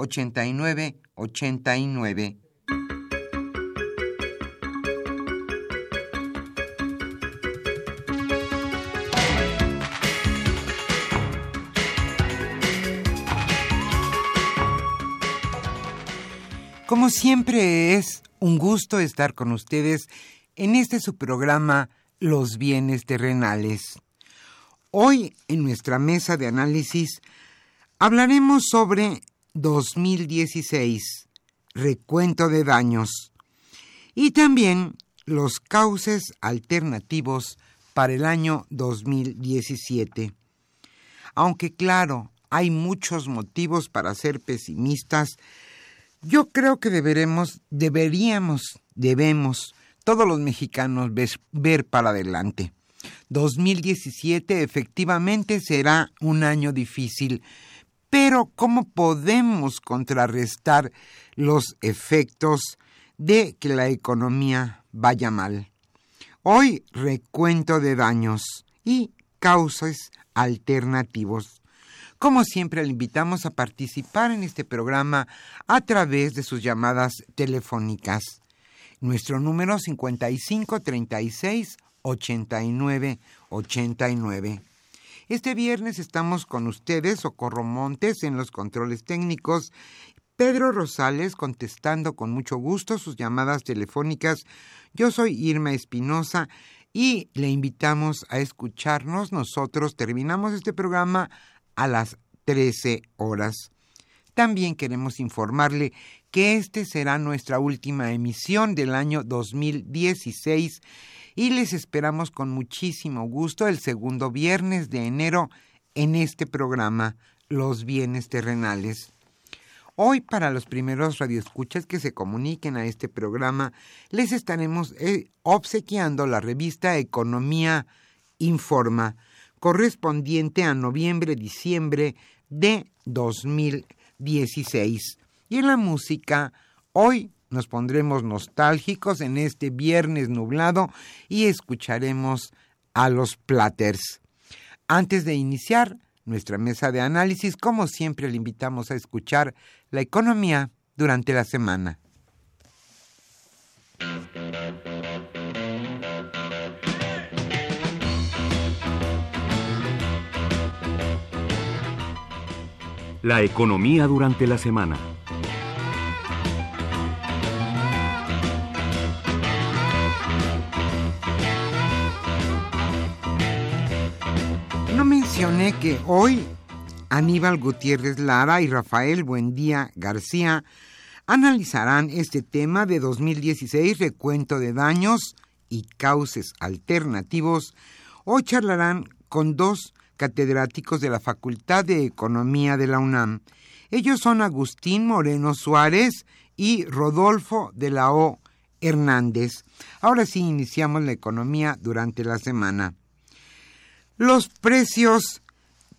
8989. Como siempre es un gusto estar con ustedes en este su programa Los bienes terrenales. Hoy en nuestra mesa de análisis hablaremos sobre 2016, recuento de daños, y también los cauces alternativos para el año 2017. Aunque claro, hay muchos motivos para ser pesimistas, yo creo que deberemos, deberíamos, debemos, todos los mexicanos ver para adelante. 2017 efectivamente será un año difícil, pero ¿cómo podemos contrarrestar los efectos de que la economía vaya mal? Hoy recuento de daños y causas alternativos. Como siempre, le invitamos a participar en este programa a través de sus llamadas telefónicas. Nuestro número 5536 89 89. Este viernes estamos con ustedes, Socorro Montes, en los controles técnicos, Pedro Rosales contestando con mucho gusto sus llamadas telefónicas. Yo soy Irma Espinosa y le invitamos a escucharnos. Nosotros terminamos este programa a las 13 horas. También queremos informarle que este será nuestra última emisión del año 2016 y les esperamos con muchísimo gusto el segundo viernes de enero en este programa Los bienes terrenales. Hoy para los primeros radioescuchas que se comuniquen a este programa les estaremos eh, obsequiando la revista Economía Informa correspondiente a noviembre-diciembre de 2016. Y en la música, hoy nos pondremos nostálgicos en este viernes nublado y escucharemos a los Platters. Antes de iniciar nuestra mesa de análisis, como siempre le invitamos a escuchar la economía durante la semana. La economía durante la semana. Mencioné que hoy Aníbal Gutiérrez Lara y Rafael Buendía García analizarán este tema de 2016, recuento de daños y cauces alternativos, o charlarán con dos catedráticos de la Facultad de Economía de la UNAM. Ellos son Agustín Moreno Suárez y Rodolfo de la O. Hernández. Ahora sí iniciamos la economía durante la semana. Los precios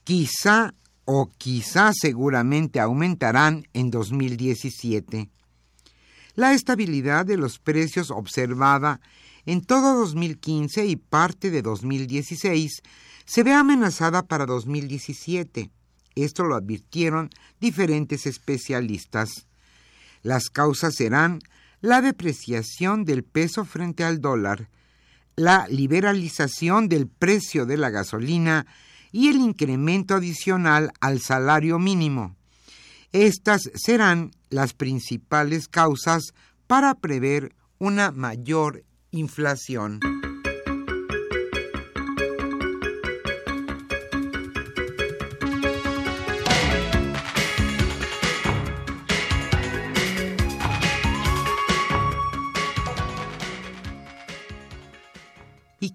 quizá o quizá seguramente aumentarán en 2017. la estabilidad de los precios observada en todo 2015 y parte de 2016 se ve amenazada para 2017. Esto lo advirtieron diferentes especialistas. Las causas serán la depreciación del peso frente al dólar, la liberalización del precio de la gasolina y el incremento adicional al salario mínimo. Estas serán las principales causas para prever una mayor inflación.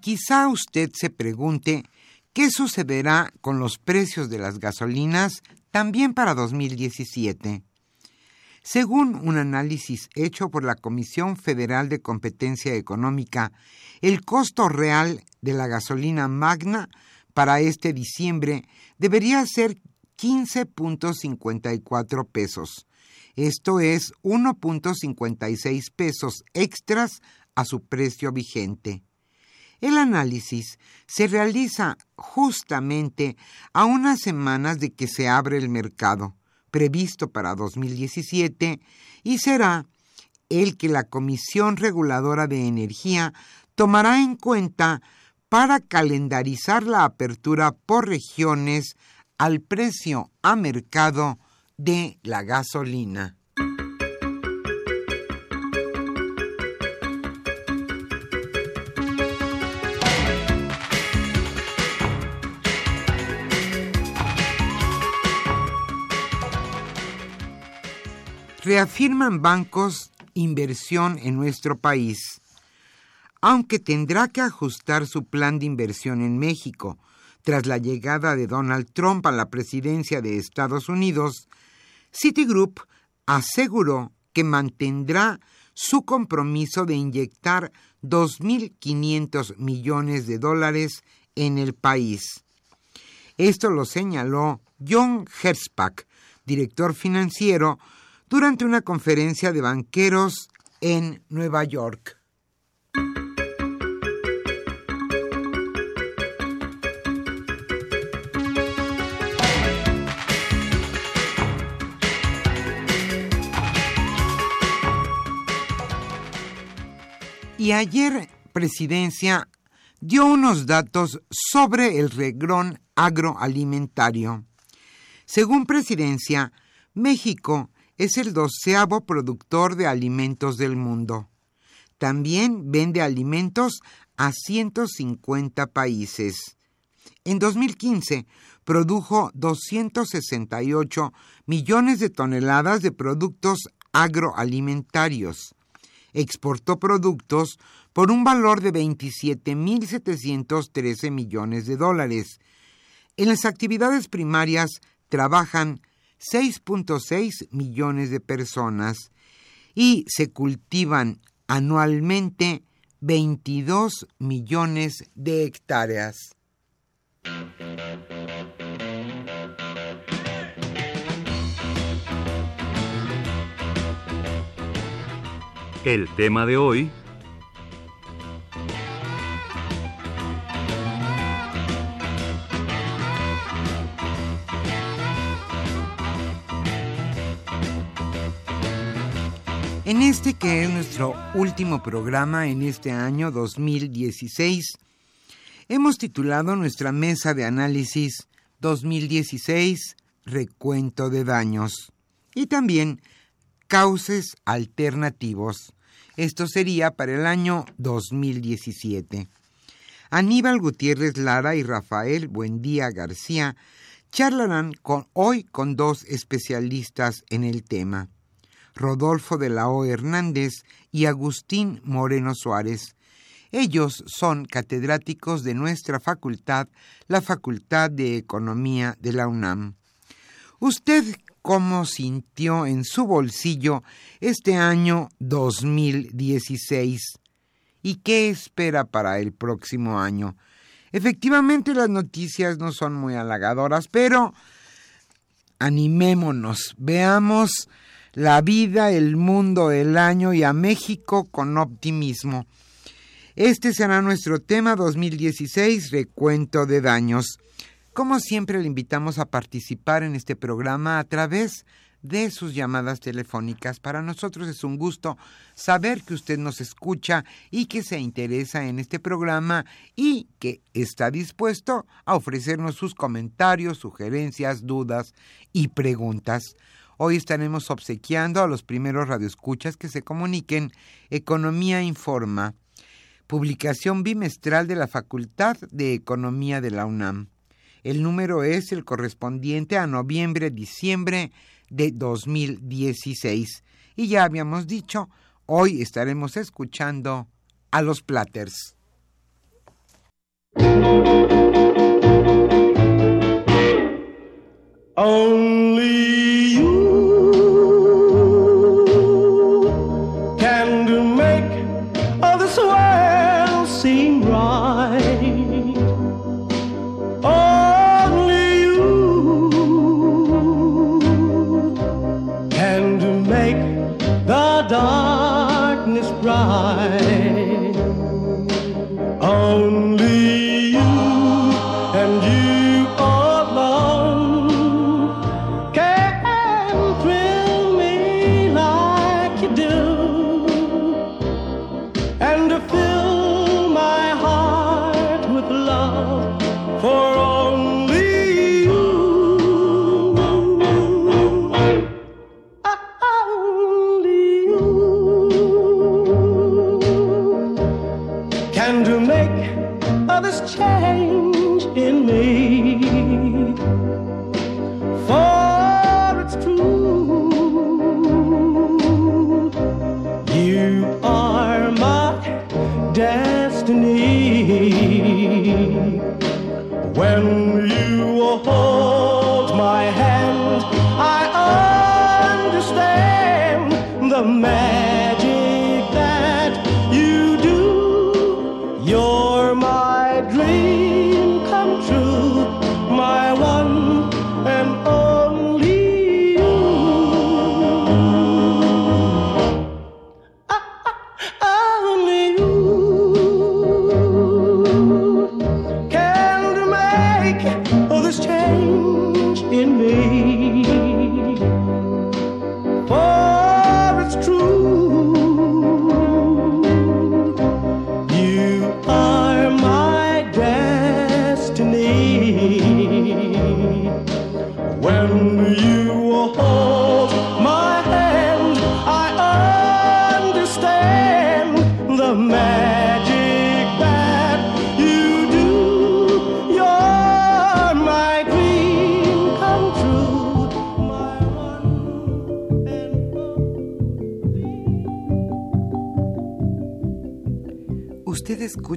Quizá usted se pregunte qué sucederá con los precios de las gasolinas también para 2017. Según un análisis hecho por la Comisión Federal de Competencia Económica, el costo real de la gasolina magna para este diciembre debería ser 15.54 pesos. Esto es 1.56 pesos extras a su precio vigente. El análisis se realiza justamente a unas semanas de que se abre el mercado, previsto para 2017, y será el que la Comisión Reguladora de Energía tomará en cuenta para calendarizar la apertura por regiones al precio a mercado de la gasolina. Reafirman bancos inversión en nuestro país. Aunque tendrá que ajustar su plan de inversión en México tras la llegada de Donald Trump a la presidencia de Estados Unidos, Citigroup aseguró que mantendrá su compromiso de inyectar 2.500 millones de dólares en el país. Esto lo señaló John Herspach, director financiero durante una conferencia de banqueros en Nueva York. Y ayer Presidencia dio unos datos sobre el regrón agroalimentario. Según Presidencia, México es el doceavo productor de alimentos del mundo. También vende alimentos a 150 países. En 2015 produjo 268 millones de toneladas de productos agroalimentarios. Exportó productos por un valor de 27.713 millones de dólares. En las actividades primarias trabajan 6.6 millones de personas y se cultivan anualmente 22 millones de hectáreas. El tema de hoy este que es nuestro último programa en este año 2016, hemos titulado nuestra mesa de análisis 2016 Recuento de daños y también Cauces alternativos. Esto sería para el año 2017. Aníbal Gutiérrez Lara y Rafael Buendía García charlarán hoy con dos especialistas en el tema. Rodolfo de la O. Hernández y Agustín Moreno Suárez. Ellos son catedráticos de nuestra facultad, la Facultad de Economía de la UNAM. ¿Usted cómo sintió en su bolsillo este año 2016? ¿Y qué espera para el próximo año? Efectivamente las noticias no son muy halagadoras, pero animémonos, veamos la vida, el mundo, el año y a México con optimismo. Este será nuestro tema 2016, recuento de daños. Como siempre, le invitamos a participar en este programa a través de sus llamadas telefónicas. Para nosotros es un gusto saber que usted nos escucha y que se interesa en este programa y que está dispuesto a ofrecernos sus comentarios, sugerencias, dudas y preguntas. Hoy estaremos obsequiando a los primeros radioescuchas que se comuniquen Economía Informa, publicación bimestral de la Facultad de Economía de la UNAM. El número es el correspondiente a noviembre-diciembre de 2016. Y ya habíamos dicho, hoy estaremos escuchando a los Platters.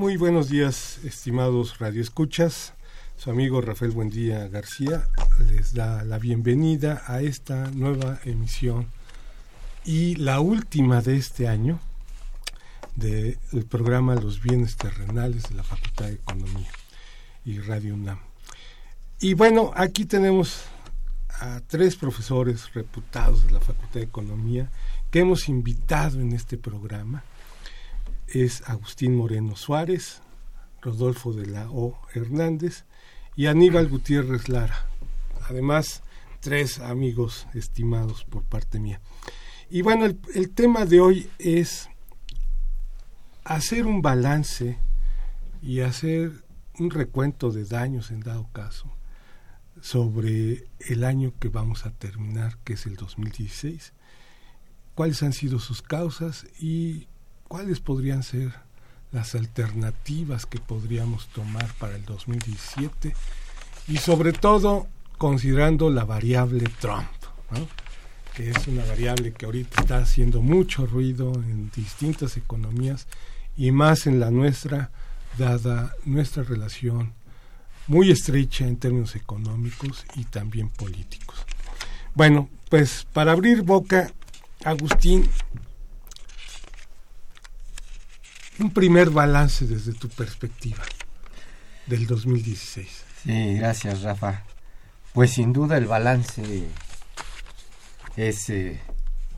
Muy buenos días, estimados radioescuchas. Su amigo Rafael Buendía García les da la bienvenida a esta nueva emisión y la última de este año del programa Los bienes terrenales de la Facultad de Economía y Radio UNAM. Y bueno, aquí tenemos a tres profesores reputados de la Facultad de Economía que hemos invitado en este programa es Agustín Moreno Suárez, Rodolfo de la O. Hernández y Aníbal Gutiérrez Lara. Además, tres amigos estimados por parte mía. Y bueno, el, el tema de hoy es hacer un balance y hacer un recuento de daños en dado caso sobre el año que vamos a terminar, que es el 2016, cuáles han sido sus causas y cuáles podrían ser las alternativas que podríamos tomar para el 2017 y sobre todo considerando la variable Trump, que es una variable que ahorita está haciendo mucho ruido en distintas economías y más en la nuestra, dada nuestra relación muy estrecha en términos económicos y también políticos. Bueno, pues para abrir boca, Agustín, un primer balance desde tu perspectiva del 2016. Sí, gracias Rafa. Pues sin duda el balance es eh,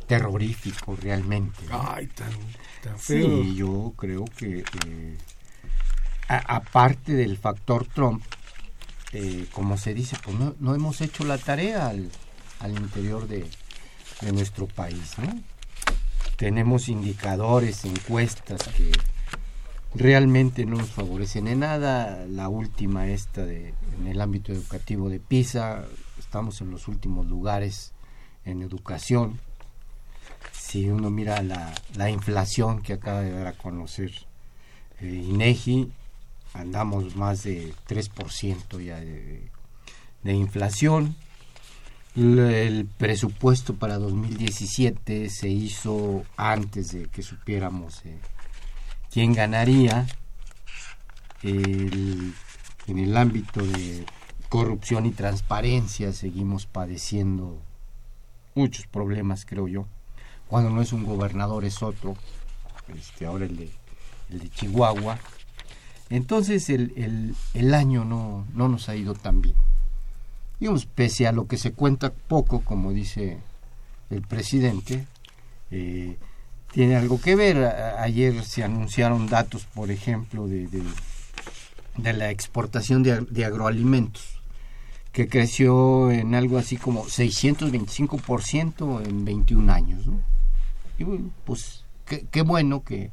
terrorífico realmente. Ay, tan, tan feo. Sí, yo creo que eh, a- aparte del factor Trump, eh, como se dice, pues no, no hemos hecho la tarea al, al interior de, de nuestro país, ¿no? Tenemos indicadores, encuestas que realmente no nos favorecen en nada. La última esta de, en el ámbito educativo de PISA, estamos en los últimos lugares en educación. Si uno mira la, la inflación que acaba de dar a conocer eh, INEGI, andamos más de 3% ya de, inflación. El presupuesto para 2017 se hizo antes de que supiéramos eh, quién ganaría. En el ámbito de corrupción y transparencia seguimos padeciendo muchos problemas, creo yo. Cuando no es un gobernador es otro, este, ahora el de, el de Chihuahua. Entonces el, el- el año no, no nos ha ido tan bien. Digamos, pese a lo que se cuenta poco, como dice el presidente, eh, tiene algo que ver. Ayer se anunciaron datos, por ejemplo, de, de, la exportación de, de agroalimentos, que creció en algo así como 625% en 21 años. ¿no? Y bueno, pues qué, bueno que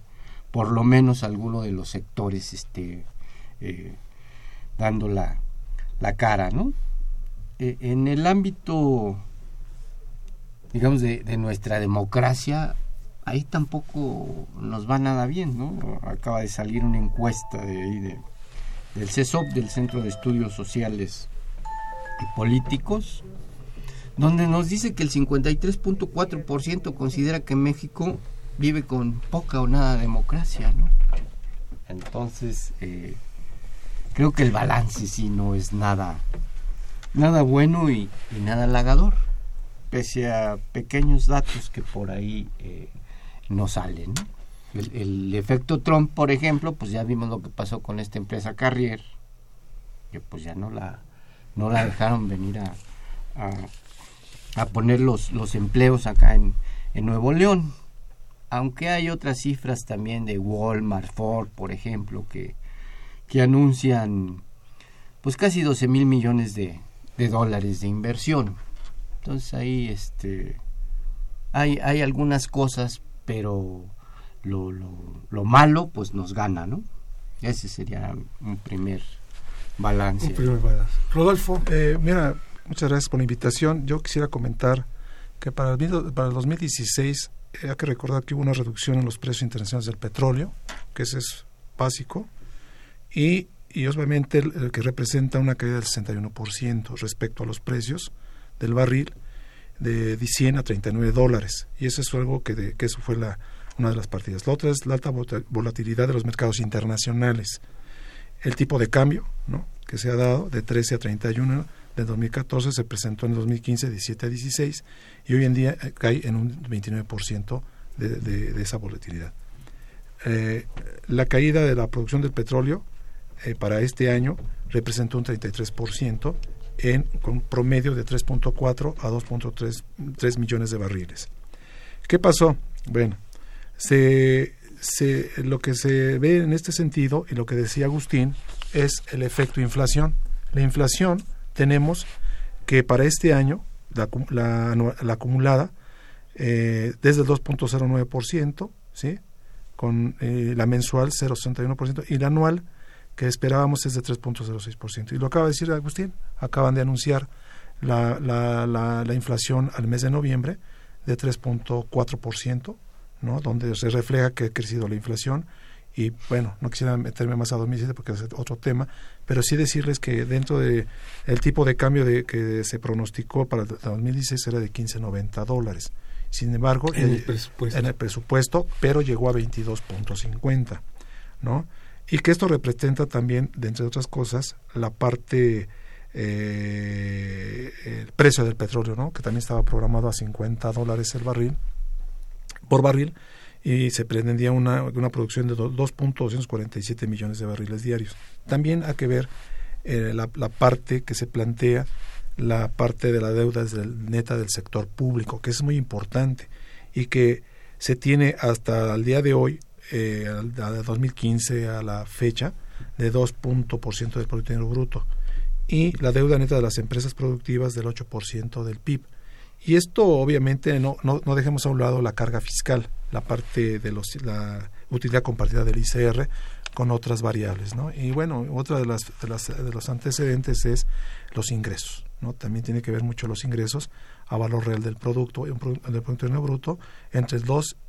por lo menos alguno de los sectores esté eh, dando la, la cara, ¿no? Eh, en el ámbito, digamos, de nuestra democracia, ahí tampoco nos va nada bien, ¿no? Acaba de salir una encuesta de ahí de, del CESOP, del Centro de Estudios Sociales y Políticos, donde nos dice que el 53.4% considera que México vive con poca o nada democracia, ¿no? Entonces, eh, creo que el balance sí no es nada, nada bueno y, y nada halagador, pese a pequeños datos que por ahí eh, no salen. el efecto Trump, por ejemplo, pues ya vimos lo que pasó con esta empresa Carrier, que pues ya no la, no la dejaron venir a, a, a poner los, los empleos acá en, en Nuevo León. Aunque hay otras cifras también de Walmart, Ford, por ejemplo, que, que anuncian pues casi 12 mil millones de, de dólares de inversión. Entonces ahí este hay, hay algunas cosas, pero lo, lo, lo malo pues nos gana, ¿no? Ese sería un primer balance. Un primer balance. Rodolfo, Eh, mira, muchas gracias por la invitación. Yo quisiera comentar que para el, para el 2016 eh, hay que recordar que hubo una reducción en los precios internacionales del petróleo, que ese es básico, y, y obviamente el que representa una caída del 61% respecto a los precios del barril de 100 a 39 dólares. Y eso es algo que, de- que eso fue la, una de las partidas. La otra es la alta volatilidad de los mercados internacionales. El tipo de cambio ¿no? que se ha dado de 13 a 31 de 2014 se presentó en 2015 17 a 16 y hoy en día eh, cae en un 29% de, de, de esa volatilidad. Eh, la caída de la producción del petróleo eh, para este año representó un 33% en con promedio de 3.4 a 2.3 3 millones de barriles. ¿Qué pasó? Bueno, se, lo que se ve en este sentido y lo que decía Agustín es el efecto inflación. La inflación tenemos que para este año, la, la, la acumulada, eh, desde el 2.09%, ¿sí? con eh, la mensual 0.61% y la anual que esperábamos es de 3.06%. Y lo acaba de decir Agustín, acaban de anunciar la, la, la, la inflación al mes de noviembre de 3.4%, ¿no? donde se refleja que ha crecido la inflación y bueno, no quisiera meterme más a 2017 porque es otro tema, pero sí decirles que dentro de el tipo de cambio de, que se pronosticó para el 2016 era de 15.90 dólares. Sin embargo, En el eh, presupuesto. en el presupuesto, pero llegó a 22.50, ¿no? Y que esto representa también, de entre otras cosas, la parte eh, el precio del petróleo, ¿no? Que también estaba programado a 50 dólares el barril por barril y se pretendía una, una producción de do- 2.247 millones de barriles diarios. También hay que ver eh, la, la parte que se plantea, la parte de la deuda neta del sector público, que es muy importante y que se tiene hasta el día de hoy, eh, al, al 2015 a la fecha, de 2 punto por ciento del Producto Interno Bruto y la deuda neta de las empresas productivas del 8% del PIB. Y esto obviamente no, no, no dejemos a un lado la carga fiscal, la parte de los, la utilidad compartida del ICR con otras variables, ¿no? Y bueno, otra de las, de las de los antecedentes es los ingresos, ¿no? También tiene que ver mucho los ingresos a valor real del producto, del producto interno bruto entre el 2 8, el del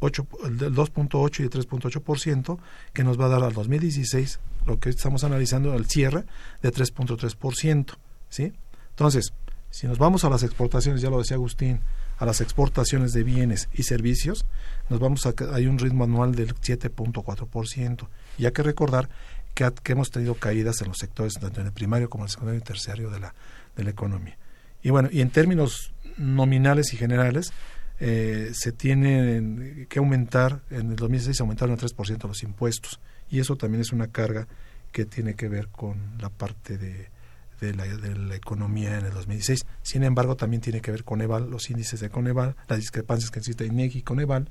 2.8 y el 3.8%, que nos va a dar al 2016, lo que estamos analizando, el cierre de 3.3%. ¿sí? Entonces, si nos vamos a las exportaciones, ya lo decía Agustín, a las exportaciones de bienes y servicios, nos vamos a hay un ritmo anual del 7.4%. Y hay que recordar que, que hemos tenido caídas en los sectores tanto en el primario como en el secundario y terciario de la, de la economía. Y bueno, y en términos nominales y generales, eh, se tienen que aumentar, en el 2016 se aumentaron el 3% los impuestos, y eso también es una carga que tiene que ver con la parte de, la, de la economía en el 2016. Sin embargo, también tiene que ver con EVAL, los índices de Coneval, las discrepancias que existe INEGI y Coneval,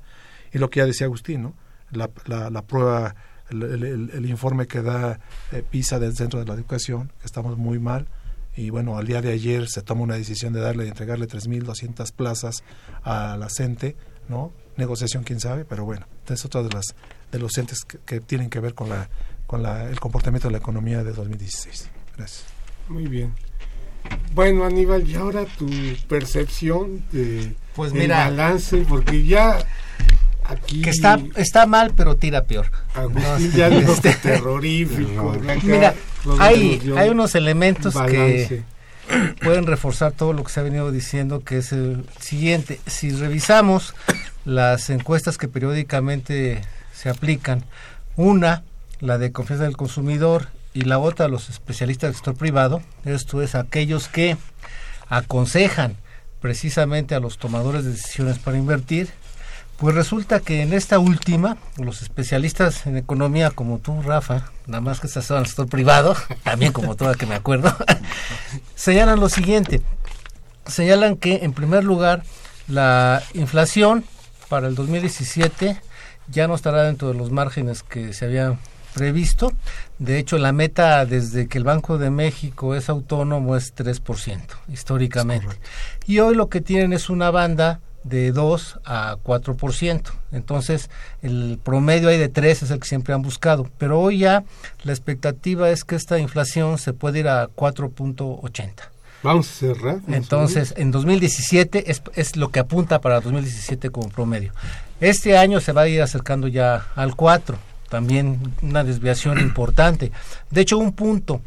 y lo que ya decía Agustín, ¿no? la, la, la prueba, el, el- el informe que da eh, PISA del Centro de la Educación, que estamos muy mal, y bueno, al día de ayer se toma una decisión de darle, de entregarle 3.200 plazas a la CENTE, ¿no? Negociación, quién sabe, pero bueno, es otra de las de los entes que, que tienen que ver con la con la, el comportamiento de la economía de 2016. Gracias. Muy bien. Bueno, Aníbal, y ahora tu percepción de Pues el mira, balance, porque ya aquí que está, está mal, pero tira peor. Agustín ya dijo que Este, terrorífico. acá Mira, hay, hay unos elementos balance. que pueden reforzar todo lo que se ha venido diciendo, que es el siguiente. Si revisamos las encuestas que periódicamente se aplican, una, la de confianza del consumidor, y la otra, los especialistas del sector privado, esto es aquellos que aconsejan precisamente a los tomadores de decisiones para invertir, pues resulta que en esta última, los especialistas en economía como tú, Rafa, nada más que estás en el sector privado, también como tú, que me acuerdo, señalan lo siguiente. Señalan que, en primer lugar, la inflación para el 2017 ya no estará dentro de los márgenes que se habían previsto. De hecho, la meta desde que el Banco de México es autónomo es 3%, históricamente. Y hoy lo que tienen es una banda de 2 a 4%. Entonces, el promedio ahí de 3 es el que siempre han buscado. Pero hoy ya la expectativa es que esta inflación se puede ir a 4.80. Vamos a cerrar. vamos a Entonces, en 2017 es, es lo que apunta para 2017 como promedio. Este año se va a ir acercando ya al 4, también una desviación importante. De hecho, un punto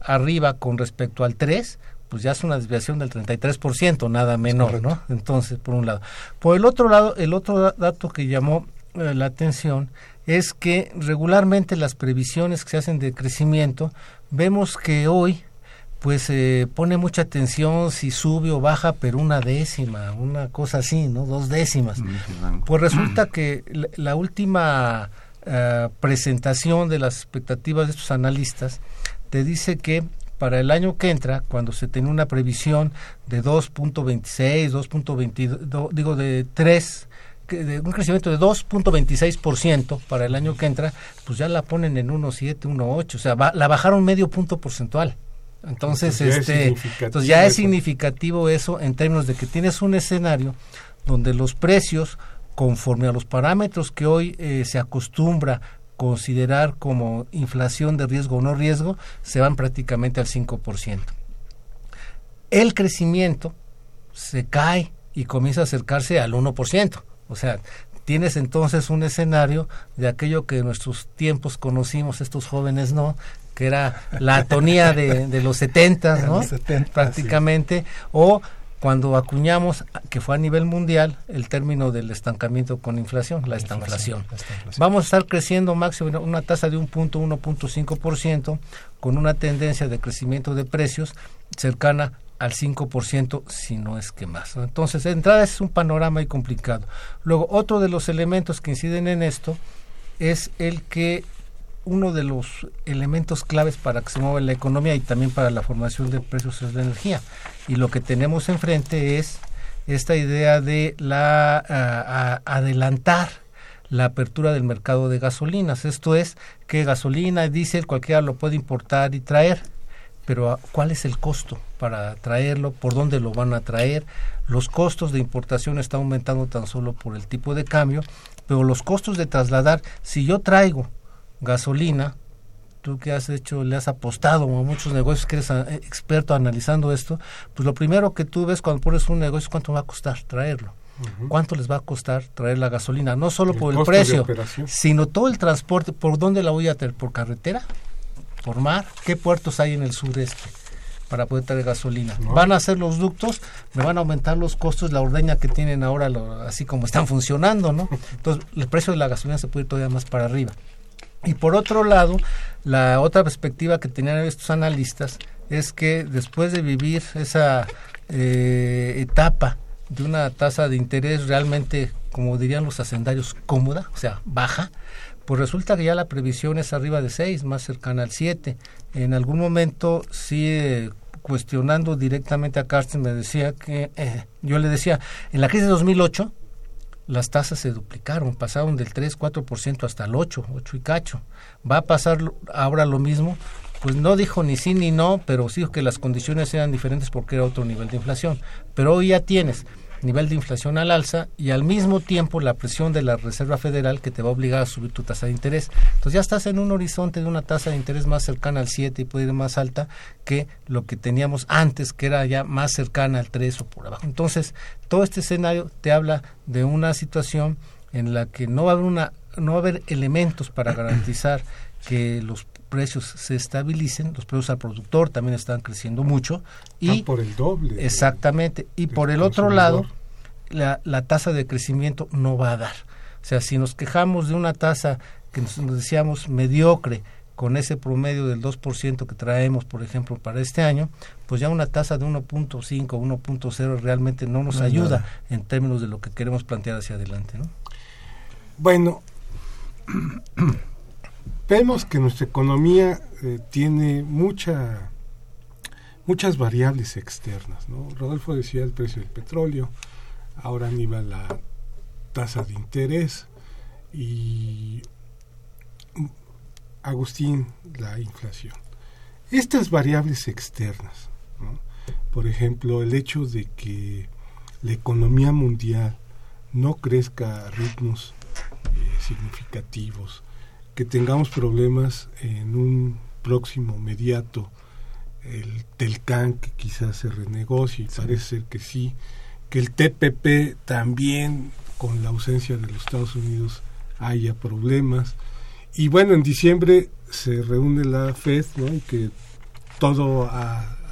arriba con respecto al 3, pues ya es una desviación del 33%, nada menor, ¿no? Entonces, por un lado. Por el otro lado, el otro da- dato que llamó eh, la atención es que regularmente las previsiones que se hacen de crecimiento, vemos que hoy pues eh, pone mucha atención si sube o baja, pero una décima, una cosa así, ¿no? Dos décimas. Pues resulta que la, la última eh, presentación de las expectativas de estos analistas te dice que para el año que entra, cuando se tenía una previsión de 2.26, 2.22, digo de 3, que de un crecimiento de 2.26% para el año que entra, pues ya la ponen en 1.7, 1.8, o sea, va- la bajaron medio punto porcentual. Entonces, Entonces ya es este, significativo entonces ya es eso. significativo eso en términos de que tienes un escenario donde los precios, conforme a los parámetros que hoy eh, se acostumbra considerar como inflación de riesgo o no riesgo, se van prácticamente al 5%. El crecimiento se cae y comienza a acercarse al 1%. O sea, tienes entonces un escenario de aquello que en nuestros tiempos conocimos, estos jóvenes no, que era la atonía de, de los 70, ¿no? Los 70, Prácticamente, o cuando acuñamos, que fue a nivel mundial, el término del estancamiento con inflación, la estanflación. la estanflación. Vamos a estar creciendo máximo una tasa de un punto 1.5% con una tendencia de crecimiento de precios cercana al 5%, si no es que más. Entonces, de entrada es un panorama muy complicado. Luego, otro de los elementos que inciden en esto es el que uno de los elementos claves para que se mueva la economía y también para la formación de precios es la energía. Y lo que tenemos enfrente es esta idea de la a- a- adelantar la apertura del mercado de gasolinas. Esto es que gasolina, diésel, cualquiera lo puede importar y traer. Pero ¿a- ¿cuál es el costo para traerlo? ¿Por dónde lo van a traer? Los costos de importación están aumentando tan solo por el tipo de cambio, pero los costos de trasladar, si yo traigo gasolina, tú que has hecho, le has apostado a muchos negocios, que eres ah, experto analizando esto, pues lo primero que tú ves cuando pones un negocio es cuánto va a costar traerlo. ¿Cuánto les va a costar traer la gasolina? No solo El por el precio, sino todo el transporte. ¿Por dónde la voy a traer? ¿Por carretera? ¿Por mar? ¿Qué puertos hay en el sureste para poder traer gasolina? No. ¿Van a hacer los ductos? ¿Me van a aumentar los costos? La ordeña que tienen ahora, lo- así como están funcionando, ¿no? Entonces, el precio de la gasolina se puede ir todavía más para arriba. Y por otro lado, la otra perspectiva que tenían estos analistas es que después de vivir esa eh, etapa de una tasa de interés realmente, como dirían los hacendarios, cómoda, o sea, baja, pues resulta que ya la previsión es arriba de 6, más cercana al 7. En algún momento, sí, cuestionando directamente a Carsten, me decía que, eh, yo le decía, en la crisis de 2008, las tasas se duplicaron, pasaron del 3, 4% hasta el 8, 8 y cacho. ¿Va a pasar ahora lo mismo? Pues no dijo ni sí ni no, pero sí que las condiciones eran diferentes porque era otro nivel de inflación. Pero hoy ya tienes nivel de inflación al alza y al mismo tiempo la presión de la Reserva Federal que te va a obligar a subir tu tasa de interés. Entonces ya estás en un horizonte de una tasa de interés más cercana al 7 y puede ir más alta que lo que teníamos antes, que era ya más cercana al 3 o por abajo. Entonces, todo este escenario te habla de una situación en la que no va a haber una no va a haber elementos para garantizar que los precios se estabilicen, los precios al productor también están creciendo mucho y por el doble. Exactamente. Y por el otro lado, la, la tasa de crecimiento no va a dar. O sea, si nos quejamos de una tasa que nos, nos decíamos mediocre con ese promedio del 2% que traemos, por ejemplo, para este año, pues ya una tasa de 1.5, 1.0 realmente no nos No ayuda nada. en términos de lo que queremos plantear hacia adelante. ¿no? Bueno, vemos que nuestra economía eh, tiene mucha muchas variables externas. ¿no? Rodolfo decía el precio del petróleo, ahora anima la tasa de interés y Agustín la inflación. Estas variables externas, por ejemplo, el hecho de que la economía mundial no crezca a ritmos eh, significativos, que tengamos problemas en un próximo mediato, el Telcán que quizás se renegocie, y parece ser que sí, que el TPP también con la ausencia de los Estados Unidos haya problemas. Y bueno, en diciembre se reúne la FED ¿no? y que todo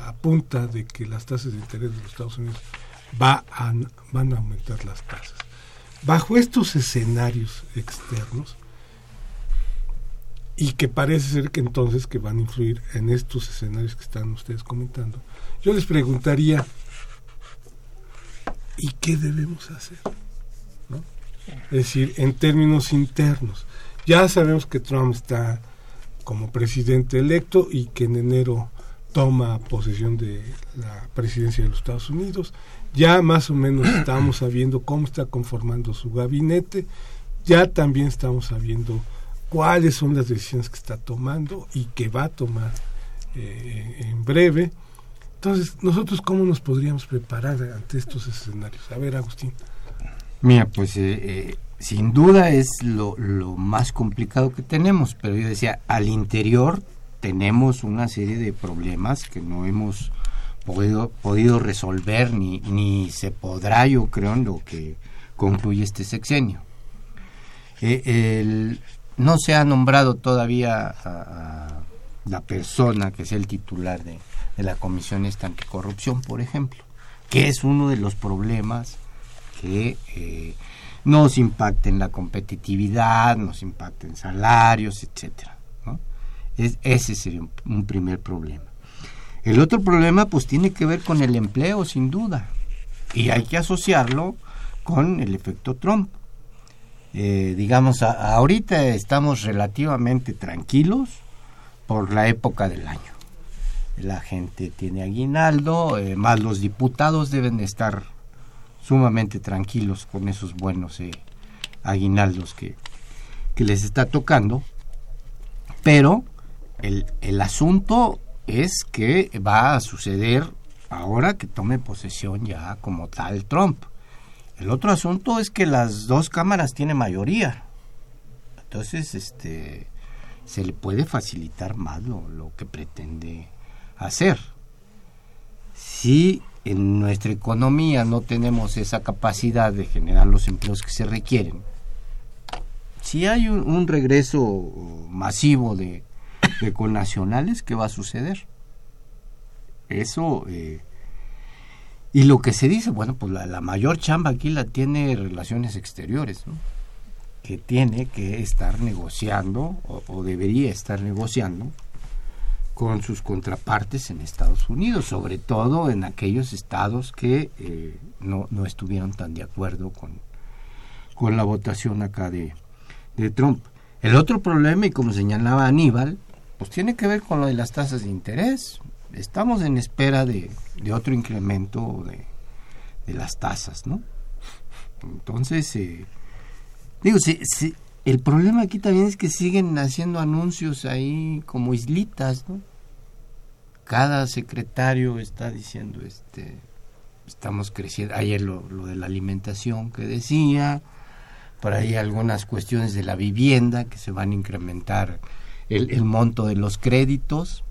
apunta de que las tasas de interés de los Estados Unidos va a- van a aumentar las tasas. Bajo estos escenarios externos, y que parece ser que entonces que van a influir en estos escenarios que están ustedes comentando, yo les preguntaría, ¿y qué debemos hacer? ¿No? Es decir, en términos internos. Ya sabemos que Trump está como presidente electo y que en enero toma posesión de la presidencia de los Estados Unidos. Ya más o menos estamos sabiendo cómo está conformando su gabinete. Ya también estamos sabiendo cuáles son las decisiones que está tomando y que va a tomar eh, en breve. Entonces, nosotros cómo nos podríamos preparar ante estos escenarios. A ver, Agustín. Mira, pues eh, eh, sin duda es lo, más complicado que tenemos, pero yo decía, al interior tenemos una serie de problemas que no hemos podido, podido resolver ni, ni se podrá, yo creo, en lo que concluye este sexenio. Eh, el- no se ha nombrado todavía a, la persona que sea el titular de, la Comisión esta anticorrupción, por ejemplo, que es uno de los problemas que eh, nos impacta en la competitividad, nos impacta en salarios, etcétera. Es, ese sería un, un primer problema. El otro problema pues tiene que ver con el empleo, sin duda, y hay que asociarlo con el efecto Trump. Eh, digamos, a- ahorita estamos relativamente tranquilos por la época del año. La gente tiene aguinaldo, eh, más los diputados deben de estar sumamente tranquilos con esos buenos eh, aguinaldos que, que les está tocando. Pero el, el asunto es que va a suceder ahora que tome posesión ya como tal Trump. El otro asunto es que las dos cámaras tienen mayoría. Entonces, este, se le puede facilitar más lo, que pretende hacer. Si en nuestra economía no tenemos esa capacidad de generar los empleos que se requieren, si hay un, un regreso masivo de, de connacionales, ¿qué va a suceder? Eso, eh, y lo que se dice, bueno, pues la, la mayor chamba aquí la tiene Relaciones Exteriores, ¿no? que tiene que estar negociando, o, debería estar negociando, con sus contrapartes en Estados Unidos, sobre todo en aquellos estados que eh, no, no estuvieron tan de acuerdo con, con la votación acá de, de Trump. El otro problema, y como señalaba Aníbal, pues tiene que ver con lo de las tasas de interés. Estamos en espera de, de otro incremento de, de las tasas, ¿no? Entonces, eh, digo, se- se- el problema aquí también es que siguen haciendo anuncios ahí como islitas, ¿no? Cada secretario está diciendo, este, estamos creciendo. Ayer lo, de la alimentación que decía, por ahí algunas cuestiones de la vivienda que se van a incrementar el monto de los créditos.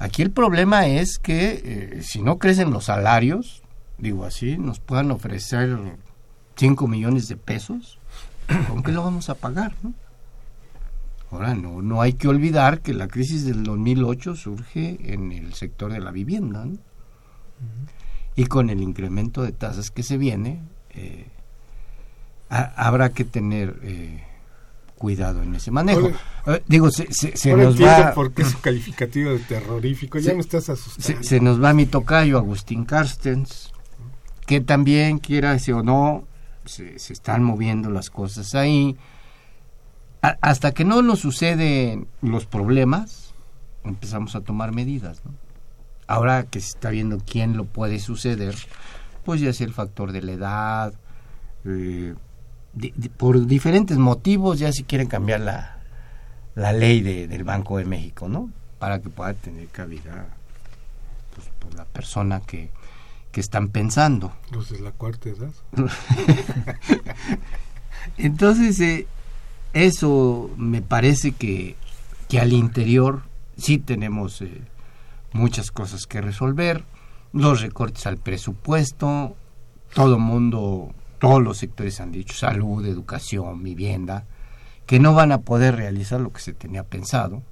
Aquí el problema es que eh, si no crecen los salarios, digo así, nos puedan ofrecer 5 millones de pesos, ¿con qué lo vamos a pagar? No? Ahora, no, no hay que olvidar que la crisis del 2008 surge en el sector de la vivienda, ¿no? Y con el incremento de tasas que se viene, eh, ha- habrá que tener eh, cuidado en ese manejo. Digo, se, se- se Ahora nos va... por qué su calificativo de terrorífico. Ya Se- me estás asustando. se nos va mi tocayo Agustín Carstens, que también, quiera decir o no, se, están moviendo las cosas ahí. A- hasta que no nos suceden los problemas, empezamos a tomar medidas. ¿no? Ahora que se está viendo quién lo puede suceder, pues ya sea el factor de la edad, eh, di- di- por diferentes motivos, ya si quieren cambiar la, la ley de- del Banco de México, ¿no? Para que pueda tener cabida pues, pues, la persona que, que están pensando. Los de la cuarta edad. Entonces, eh, eso me parece que, que al interior sí tenemos eh, muchas cosas que resolver. Los recortes al presupuesto, todo mundo, todos los sectores han dicho, salud, educación, vivienda, que no van a poder realizar lo que se tenía pensado,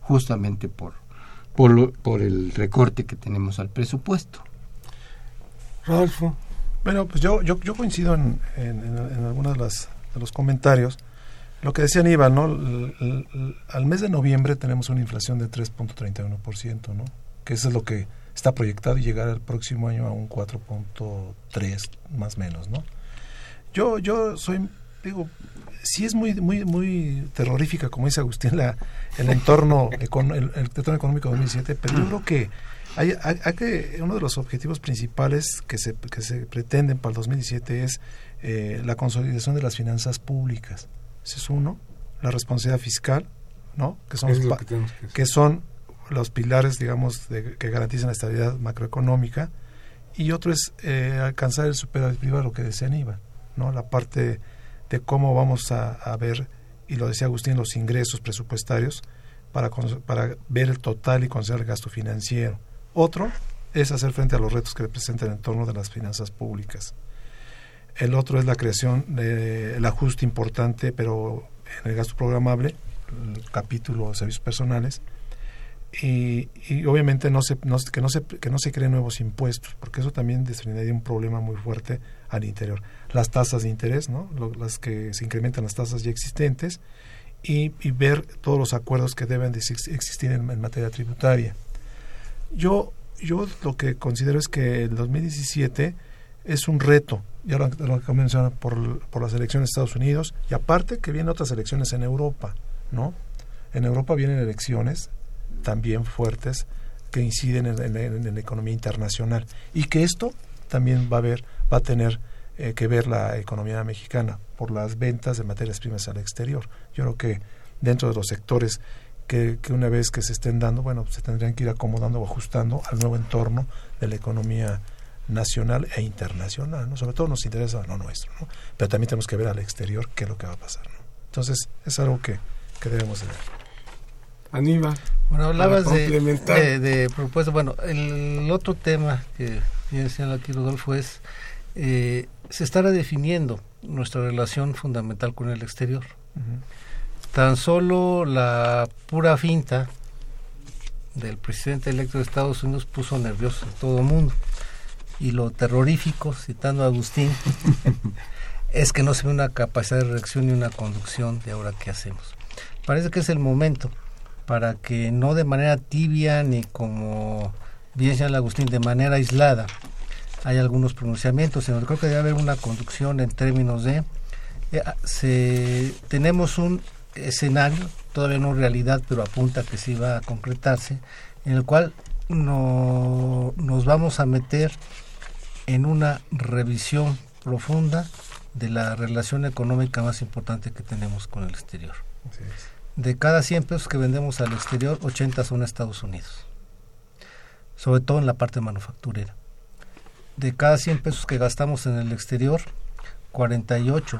justamente por, por, lo- por el recorte que tenemos al presupuesto. Rodolfo. Bueno, pues yo, yo, yo coincido en, en, en, en algunos de, las- de los comentarios. Lo que decía Aníbal, ¿no? L- l- l- al mes de noviembre tenemos una inflación de 3.31%, ¿no? Que eso es lo que está proyectado y llegar el próximo año a un 4.3 más o menos, ¿no? Yo, yo soy, digo, sí es muy, muy, muy terrorífica, como dice Agustín, la, el entorno, econ- el, el entorno económico de 2007, pero yo creo que hay, hay- hay que uno de los objetivos principales que se, que se pretenden para el 2017 es eh, la consolidación de las finanzas públicas. Ese es uno, la responsabilidad fiscal, ¿no? Que son, que que son los pilares, digamos, de- que garantizan la estabilidad macroeconómica. Y otro es eh, alcanzar el superávit privado, lo que decía Aníbal, ¿no? La parte de cómo vamos a, ver, y lo decía Agustín, los ingresos presupuestarios para, para ver el total y considerar el gasto financiero. Otro es hacer frente a los retos que representa el entorno de las finanzas públicas. El otro es la creación del ajuste importante, pero en el gasto programable, el capítulo de servicios personales, y, y obviamente no se, que, no se, que no se creen nuevos impuestos, porque eso también determinaría un problema muy fuerte al interior. Las tasas de interés, ¿no? Las que se incrementan las tasas ya existentes, y, ver todos los acuerdos que deben de ex- existir en, en materia tributaria. Yo, yo lo que considero es que el 2017 es un reto, ya lo, lo que menciona por, por las elecciones de Estados Unidos, y aparte que vienen otras elecciones en Europa, ¿no? En Europa vienen elecciones también fuertes que inciden en, la economía internacional. Y que esto también va a ver va a tener eh, que ver la economía mexicana por las ventas de materias primas al exterior. Yo creo que dentro de los sectores que, una vez que se estén dando bueno se tendrían que ir acomodando o ajustando al nuevo entorno de la economía nacional e internacional no sobre todo nos interesa lo nuestro ¿no? pero también tenemos que ver al exterior qué es lo que va a pasar entonces es algo que, que debemos de ver Aníbal. Bueno, hablabas de, de, de propuesta. Bueno, el otro tema que bien señala aquí Rodolfo es, eh, se está redefiniendo nuestra relación fundamental con el exterior. Tan solo la pura finta del presidente electo de Estados Unidos puso nervioso a todo el mundo. Y lo terrorífico, citando a Agustín, es que no se ve una capacidad de reacción ni una conducción de ahora qué hacemos. Parece que es el momento para que no de manera tibia ni como bien señala Agustín, de manera aislada, hay algunos pronunciamientos, sino creo que debe haber una conducción en términos de eh, se, tenemos un escenario, todavía no realidad, pero apunta que sí va a concretarse, en el cual no, nos vamos a meter en una revisión profunda de la relación económica más importante que tenemos con el exterior. De cada 100 pesos que vendemos al exterior, 80 son a Estados Unidos, sobre todo en la parte manufacturera. De cada 100 pesos que gastamos en el exterior, 48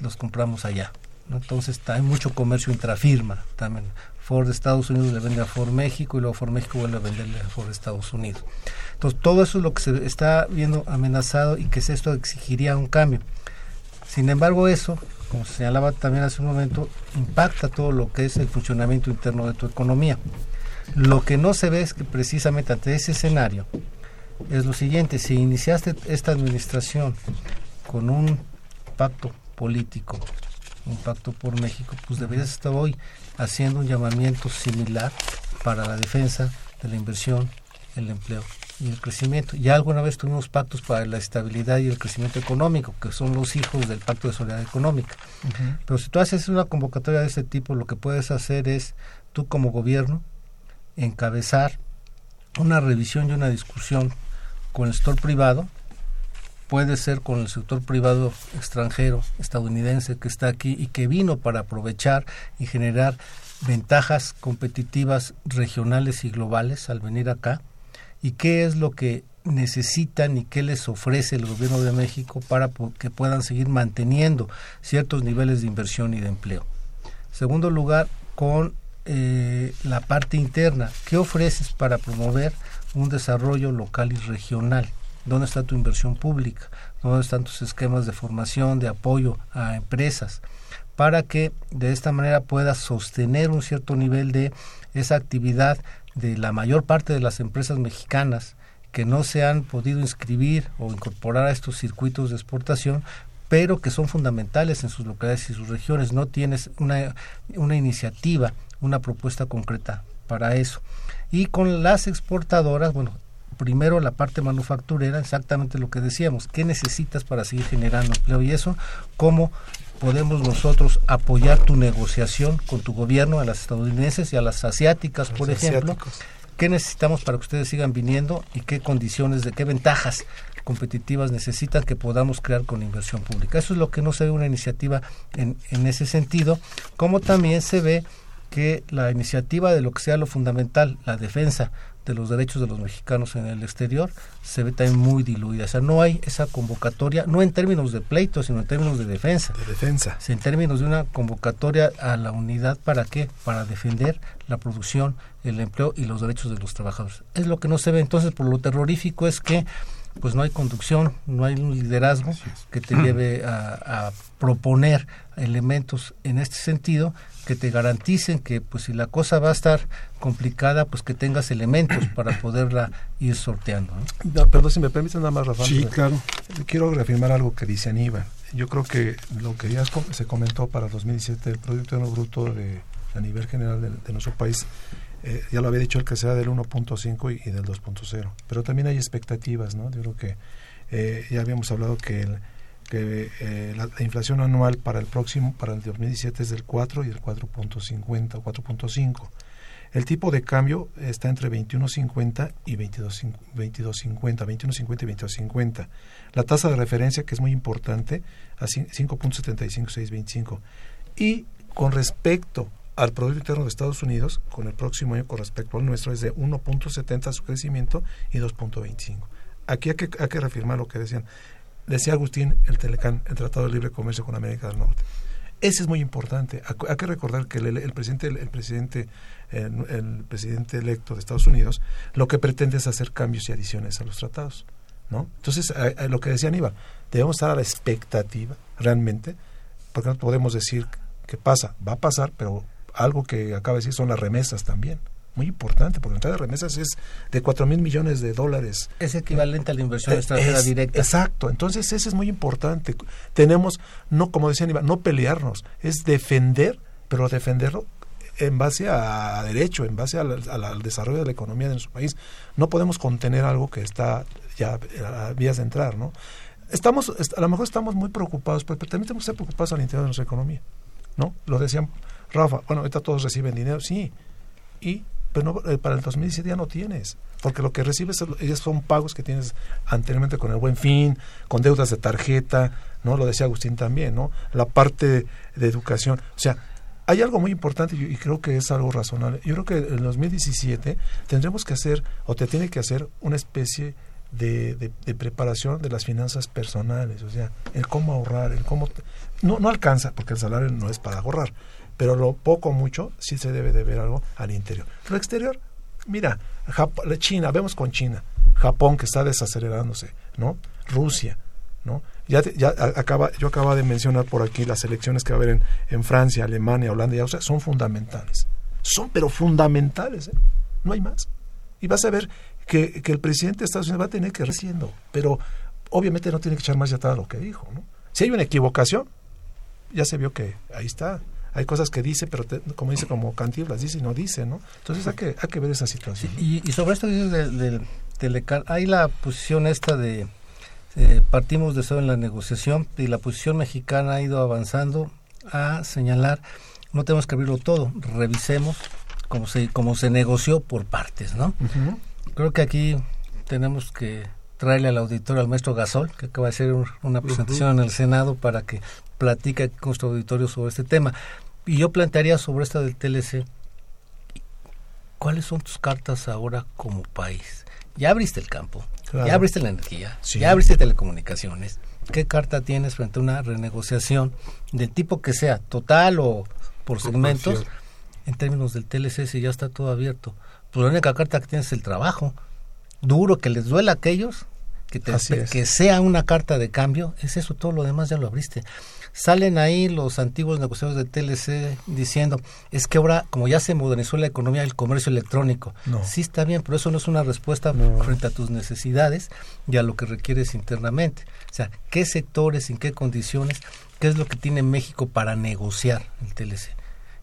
los compramos allá. Entonces hay mucho comercio intrafirma también. Ford Estados Unidos le vende a Ford México y luego Ford México vuelve a venderle a Ford Estados Unidos. Entonces todo eso es lo que se está viendo amenazado y que es esto exigiría un cambio. Sin embargo eso, como se señalaba también hace un momento, impacta todo lo que es el funcionamiento interno de tu economía. Lo que no se ve es que precisamente ante ese escenario es lo siguiente, si iniciaste esta administración con un pacto político, un pacto por México, pues deberías estar hoy haciendo un llamamiento similar para la defensa de la inversión, el empleo y el crecimiento. Ya alguna vez tuvimos pactos para la estabilidad y el crecimiento económico, que son los hijos del Pacto de Solidaridad Económica. Pero si tú haces una convocatoria de este tipo, lo que puedes hacer es, tú como gobierno, encabezar una revisión y una discusión con el sector privado, puede ser con el sector privado extranjero, estadounidense, que está aquí y que vino para aprovechar y generar ventajas competitivas regionales y globales al venir acá, y qué es lo que necesitan y qué les ofrece el gobierno de México para que puedan seguir manteniendo ciertos niveles de inversión y de empleo. Segundo lugar, con eh, la parte interna, ¿qué ofreces para promover un desarrollo local y regional? ¿Dónde está tu inversión pública? ¿Dónde están tus esquemas de formación, de apoyo a empresas? Para que de esta manera puedas sostener un cierto nivel de esa actividad de la mayor parte de las empresas mexicanas que no se han podido inscribir o incorporar a estos circuitos de exportación, pero que son fundamentales en sus localidades y sus regiones. No tienes una, una iniciativa, una propuesta concreta para eso. Y con las exportadoras, bueno, primero la parte manufacturera, exactamente lo que decíamos, ¿qué necesitas para seguir generando empleo? Y eso, ¿cómo podemos nosotros apoyar tu negociación con tu gobierno, a las estadounidenses y a las asiáticas, por Los ejemplo? asiáticos. ¿Qué necesitamos para que ustedes sigan viniendo y qué condiciones, de qué ventajas competitivas necesitan que podamos crear con inversión pública? Eso es lo que no se ve una iniciativa en, en ese sentido, como también se ve que la iniciativa de lo que sea lo fundamental, la defensa de los derechos de los mexicanos en el exterior, se ve también muy diluida. O sea, no hay esa convocatoria, no en términos de pleito, sino en términos de defensa de defensa. en términos de una convocatoria a la unidad para qué? Para defender la producción, el empleo y los derechos de los trabajadores. Es lo que no se ve entonces por lo terrorífico es que pues no hay conducción, no hay un liderazgo que te lleve a, a proponer elementos en este sentido que te garanticen que pues si la cosa va a estar complicada, pues que tengas elementos para poderla ir sorteando. ¿no? No, perdón, si me permiten nada más, Rafa. Sí, claro. Quiero reafirmar algo que dice Aníbal. Yo creo que lo que ya se comentó para 2017, el Producto Interno Bruto de, a nivel general de, de nuestro país, eh, ya lo había dicho, el que sea del 1.5 y, y del 2.0. Pero también hay expectativas, ¿no? Yo creo que eh, ya habíamos hablado que, el- que eh, la, la inflación anual para el próximo, para el 2017 es del 4 y del 4.50 o 4.5. El tipo de cambio está entre 21.50 y 22.50, 22.50, 21.50 y 22.50. La tasa de referencia, que es muy importante, a cin- 5.75, 6.25. Y con respecto al Producto Interno de Estados Unidos, con el próximo año con respecto al nuestro, es de 1.70 su crecimiento y 2.25. Aquí hay que, hay que reafirmar lo que decían. Decía Agustín, el Telecán, el Tratado de Libre Comercio con América del Norte. Ese es muy importante. Hay que recordar que el, el presidente, el, presidente, el, el presidente electo de Estados Unidos, lo que pretende es hacer cambios y adiciones a los tratados, ¿no? Entonces, lo que decía Aníbal, debemos estar a la expectativa, realmente, porque no podemos decir que pasa, va a pasar, pero algo que acaba de decir son las remesas también, muy importante, porque la entrada de remesas es de 4 mil millones de dólares Es equivalente a la inversión eh, extranjera directa. Exacto, entonces ese es muy importante. Tenemos, no como decía Aníbal, no pelearnos, es defender, pero defenderlo en base a derecho, en base al, desarrollo de la economía de nuestro país. No podemos contener algo que está ya a vías de entrar, ¿no? Estamos, est- a lo mejor estamos muy preocupados, pero pero también tenemos que estar preocupados al interior de nuestra economía, ¿no? Lo decían Rafa, bueno, ahorita todos reciben dinero, sí, y pero no, eh, para el 2017 ya no tienes, porque lo que recibes ellos son pagos que tienes anteriormente con el Buen Fin, con deudas de tarjeta, ¿no? Lo decía Agustín también, ¿no? La parte de educación, o sea, hay algo muy importante y, creo que es algo razonable. Yo creo que en el 2017 tendremos que hacer, o te tiene que hacer, una especie de preparación de las finanzas personales, o sea, el cómo ahorrar, el cómo... No, no alcanza, porque el salario no es para ahorrar, pero lo poco o mucho sí se debe de ver algo al interior. Lo exterior, mira, Jap- China, vemos con China, Japón que está desacelerándose, ¿no? Rusia, ¿no? Ya, ya acaba, yo acaba de mencionar por aquí las elecciones que va a haber en, en Francia, Alemania, Holanda y Austria, son fundamentales. Son, pero fundamentales, ¿eh? No hay más. Y vas a ver que, que el presidente de Estados Unidos va a tener que ir haciendo, pero obviamente no tiene que echar más atrás a lo que dijo, ¿no? Si hay una equivocación, ya se vio que ahí está. Hay cosas que dice, pero te- como dice como Cantinflas, dice y no dice, ¿no? Entonces hay que, hay que ver esa situación. ¿no? Y, y sobre esto que dices del, del Telecar, hay la posición esta de eh, partimos de eso en la negociación y la posición mexicana ha ido avanzando a señalar, no tenemos que abrirlo todo, revisemos cómo se, cómo se negoció por partes, ¿no? Ujú. Creo que aquí tenemos que traerle al auditorio al maestro Gasol, que acaba de hacer un- una presentación en el Senado para que platique con nuestro auditorio sobre este tema. Y yo plantearía sobre esta del TLC, ¿cuáles son tus cartas ahora como país? Ya abriste el campo, Claro. ya abriste la energía, Sí. ya abriste telecomunicaciones. ¿Qué carta tienes frente a una renegociación del tipo que sea, total o por segmentos? En términos del TLC, si ya está todo abierto, pues la única carta que tienes es el trabajo. Duro, que les duela a aquellos, que, te- que sea una carta de cambio, es eso, todo lo demás ya lo abriste. Salen ahí los antiguos negociadores del TLC diciendo, es que ahora, como ya se modernizó la economía, el comercio electrónico, No. sí está bien, pero eso no es una respuesta No. frente a tus necesidades y a lo que requieres internamente. O sea, ¿qué sectores, en qué condiciones, qué es lo que tiene México para negociar el TLC?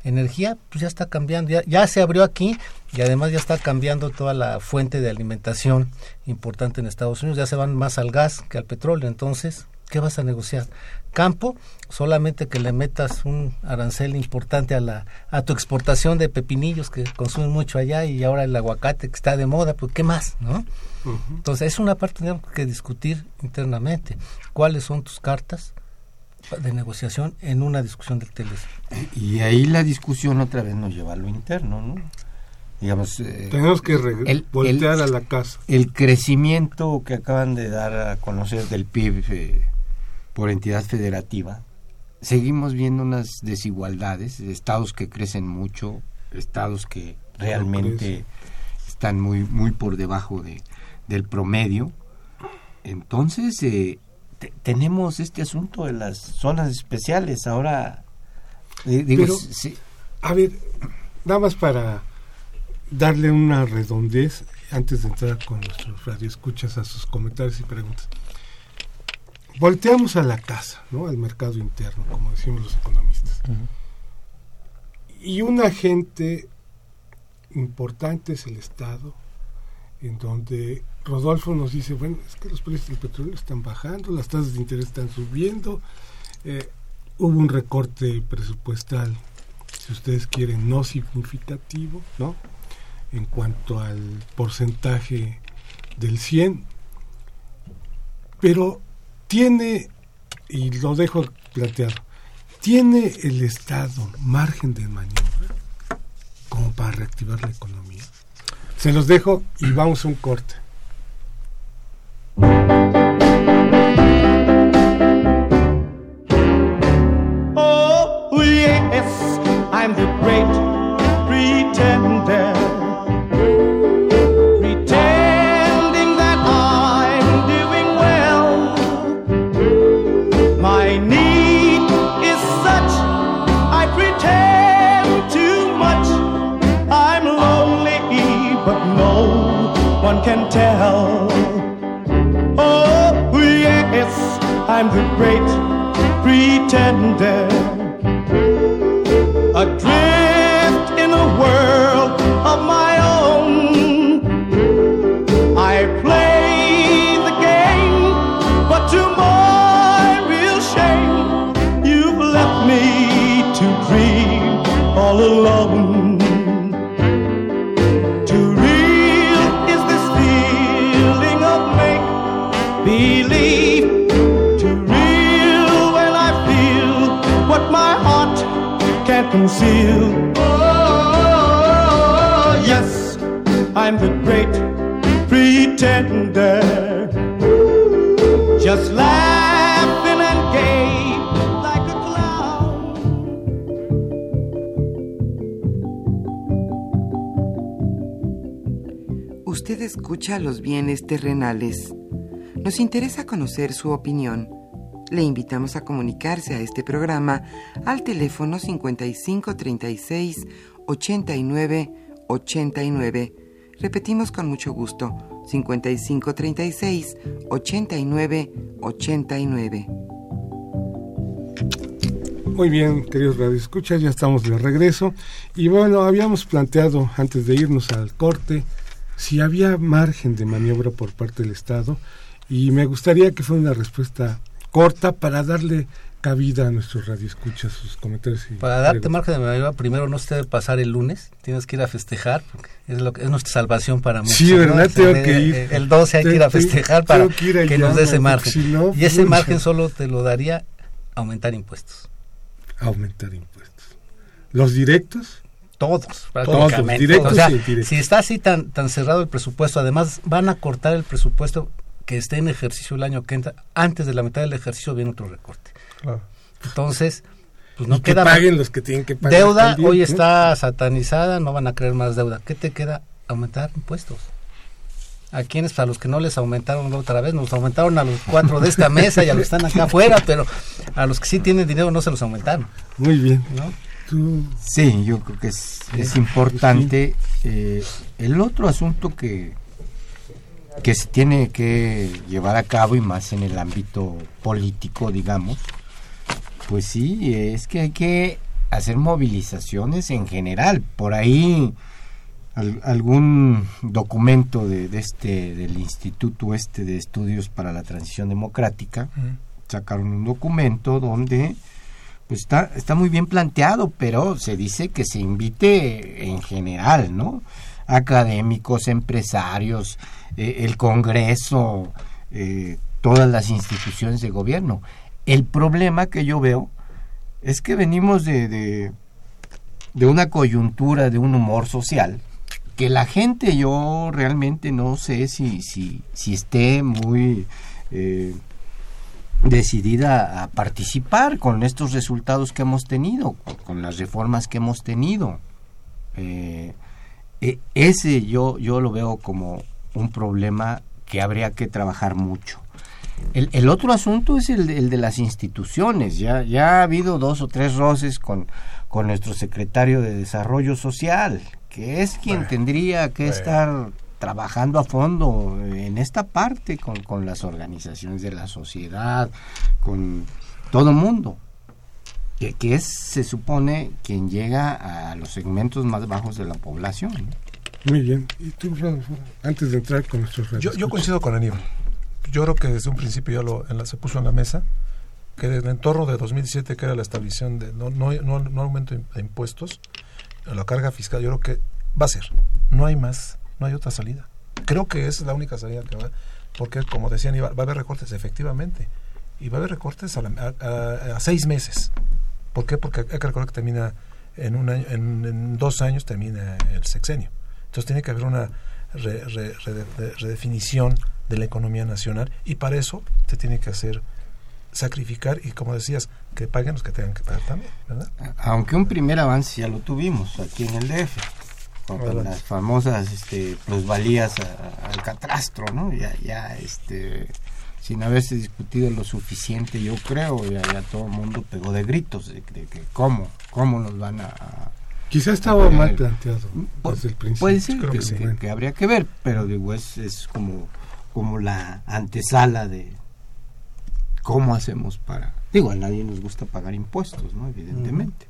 Energía, pues ya está cambiando, ya, ya se abrió aquí y además ya está cambiando toda la fuente de alimentación importante en Estados Unidos, ya se van más al gas que al petróleo, entonces, ¿qué vas a negociar? Campo, solamente que le metas un arancel importante a la a tu exportación de pepinillos que consumen mucho allá y ahora el aguacate que está de moda, pues ¿qué más, no? Entonces, es una parte que tenemos que discutir internamente. ¿Cuáles son tus cartas de negociación en una discusión del TLC? Y ahí la discusión otra vez nos lleva a lo interno, ¿no? Digamos, eh, Tenemos que el- voltear el- a la casa. el crecimiento que acaban de dar a conocer del PIB eh, por entidad federativa, seguimos viendo unas desigualdades, estados que crecen mucho, estados que realmente están muy muy por debajo de, del promedio entonces eh, te- tenemos este asunto de las zonas especiales. Ahora, eh, digo, Pero- sí, A ver, nada más para darle una redondez antes de entrar con nuestros radioescuchas a sus comentarios y preguntas. Volteamos a la casa, ¿no? Al mercado interno, como decimos los economistas. Y un agente importante es el Estado, en donde Rodolfo nos dice, bueno, es que los precios del petróleo están bajando, las tasas de interés están subiendo, eh, hubo un recorte presupuestal, si ustedes quieren, no significativo, ¿no? En cuanto al porcentaje del 100, pero tiene, y lo dejo planteado, ¿tiene el Estado margen de maniobra como para reactivar la economía? Se los dejo y vamos a un corte. Can tell. Oh, yes, I'm the great pretender. Adrift conceal. Oh, yes, I'm the great pretender. Just laughing and gay like a clown. Usted escucha los bienes terrenales. Nos interesa conocer su opinión. Le invitamos a comunicarse a este programa al teléfono 55 36 89 89. Repetimos con mucho gusto: 55 36 89 89. Muy bien, queridos radioescuchas, ya estamos de regreso. Y bueno, habíamos planteado antes de irnos al corte si había margen de maniobra por parte del Estado y me gustaría que fuera una respuesta corta para darle cabida a nuestros radioescuchas, sus comentarios. Y Para darte margen de maniobra, primero no se debe pasar el lunes, tienes que ir a festejar, porque es, lo que, es nuestra salvación para muchos. Sí, ¿verdad? ¿no? Tengo El- que ir. El 12 hay que ir a festejar para que ir nos dé ese margen. si no, y ese margen solo te lo daría aumentar impuestos. Aumentar impuestos. ¿Los directos? Todos, prácticamente. directos o sea, y si está así tan, tan cerrado el presupuesto, además van a cortar el presupuesto que esté en ejercicio el año que entra, antes de la mitad del ejercicio viene otro recorte. Claro. Entonces, pues no y que queda paguen los que tienen que pagar. deuda, también, hoy ¿no? está satanizada, no van a creer más deuda. ¿Qué te queda? Aumentar impuestos. ¿A quienes? A los que no les aumentaron otra vez, nos aumentaron a los cuatro de esta mesa y a los que están acá afuera, pero a los que sí tienen dinero no se los aumentaron. Muy bien. ¿no? Sí, yo creo que es, es importante. eh, el otro asunto que, que se tiene que llevar a cabo y más en el ámbito político, digamos, pues sí, es que hay que hacer movilizaciones en general. Por ahí al- algún documento de, de este del Instituto este de Estudios para la Transición Democrática sacaron un documento donde pues está, está muy bien planteado, pero se dice que se invite en general, ¿no? Académicos, empresarios, eh, el Congreso, eh, todas las instituciones de gobierno. El problema que yo veo es que venimos de, de, una coyuntura, de un humor social, que la gente yo realmente no sé si, si, si esté muy... eh, decidida a participar con estos resultados que hemos tenido, con, las reformas que hemos tenido. E- ese yo, yo lo veo como un problema que habría que trabajar mucho. El, el otro asunto es el, de- el de las instituciones. Ya, ya ha habido dos o tres roces con, con nuestro secretario de Desarrollo Social, que es quien tendría que estar trabajando a fondo en esta parte con, con las organizaciones de la sociedad, con todo el mundo. Que, que es, se supone, quien llega a los segmentos más bajos de la población. ¿no? Muy bien. ¿Y tú, Rodolfo? Antes de entrar con nuestros Yo, yo coincido con Aníbal. Yo creo que desde un principio ya lo, en la- se puso en la mesa que desde el entorno de 2017, que era la estabilización de no, no, no, no aumento de impuestos, la carga fiscal, yo creo que va a ser. No hay más, no hay otra salida. Creo que es la única salida que va, porque como decía Aníbal, va a haber recortes, efectivamente. Y va a haber recortes a, la- a- a- a seis meses. ¿Por qué? Porque hay que recordar que termina en, un año, en, en dos años termina el sexenio. Entonces tiene que haber una re- re- re- re- redefinición de la economía nacional y para eso se tiene que hacer sacrificar y como decías que paguen los que tengan que pagar también, ¿verdad? Aunque un primer avance ya lo tuvimos aquí en el DF, con, con Adelante. las famosas este, plusvalías a- a- al catastro, ¿no? Ya, ya, este, sin haberse discutido lo suficiente, yo creo, ya, ya todo el mundo pegó de gritos de, de que cómo, cómo nos van a... a- Quizá estaba mal planteado desde el principio. Puede ser Creo que, que sí. que- que habría que ver, pero digo, es, es como, como la antesala de cómo hacemos para... Digo, a nadie nos gusta pagar impuestos, ¿no? Evidentemente,